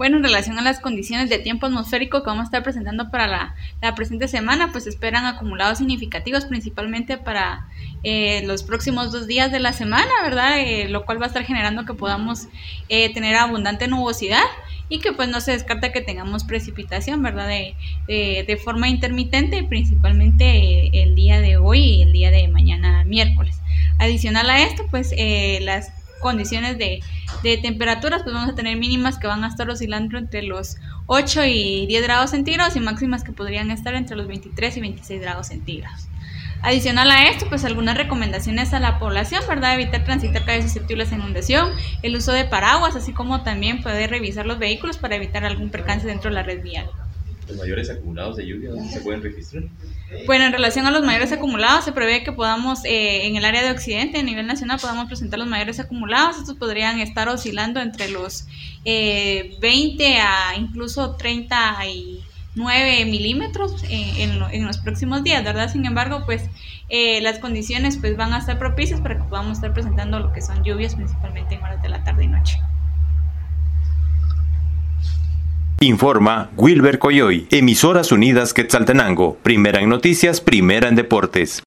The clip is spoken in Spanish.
Bueno, en relación a las condiciones de tiempo atmosférico que vamos a estar presentando para la, presente semana, pues esperan acumulados significativos principalmente para eh, los próximos dos días de la semana, ¿verdad? Eh, lo cual va a estar generando que podamos eh, tener abundante nubosidad y que pues no se descarta que tengamos precipitación, ¿verdad? De, de forma intermitente, principalmente el día de hoy y el día de mañana miércoles. Adicional a esto, pues las condiciones de, temperaturas, pues vamos a tener mínimas que van a estar oscilando entre los 8 y 10 grados centígrados y máximas que podrían estar entre los 23 y 26 grados centígrados. Adicional a esto, pues algunas recomendaciones a la población, ¿verdad? Evitar transitar calles susceptibles a inundación, el uso de paraguas, así como también poder revisar los vehículos para evitar algún percance dentro de la red vial los mayores acumulados de lluvia, ¿dónde se pueden registrar? Bueno, en relación a los mayores acumulados, se prevé que podamos, eh, en el área de Occidente, a nivel nacional, podamos presentar los mayores acumulados. Estos podrían estar oscilando entre los 20 eh, a incluso 39 milímetros eh, en, los próximos días, ¿verdad? Sin embargo, pues las condiciones pues van a estar propicias para que podamos estar presentando lo que son lluvias, principalmente en horas de la tarde y noche. Informa Wilber Coyoy, Emisoras Unidas Quetzaltenango, primera en noticias, primera en deportes.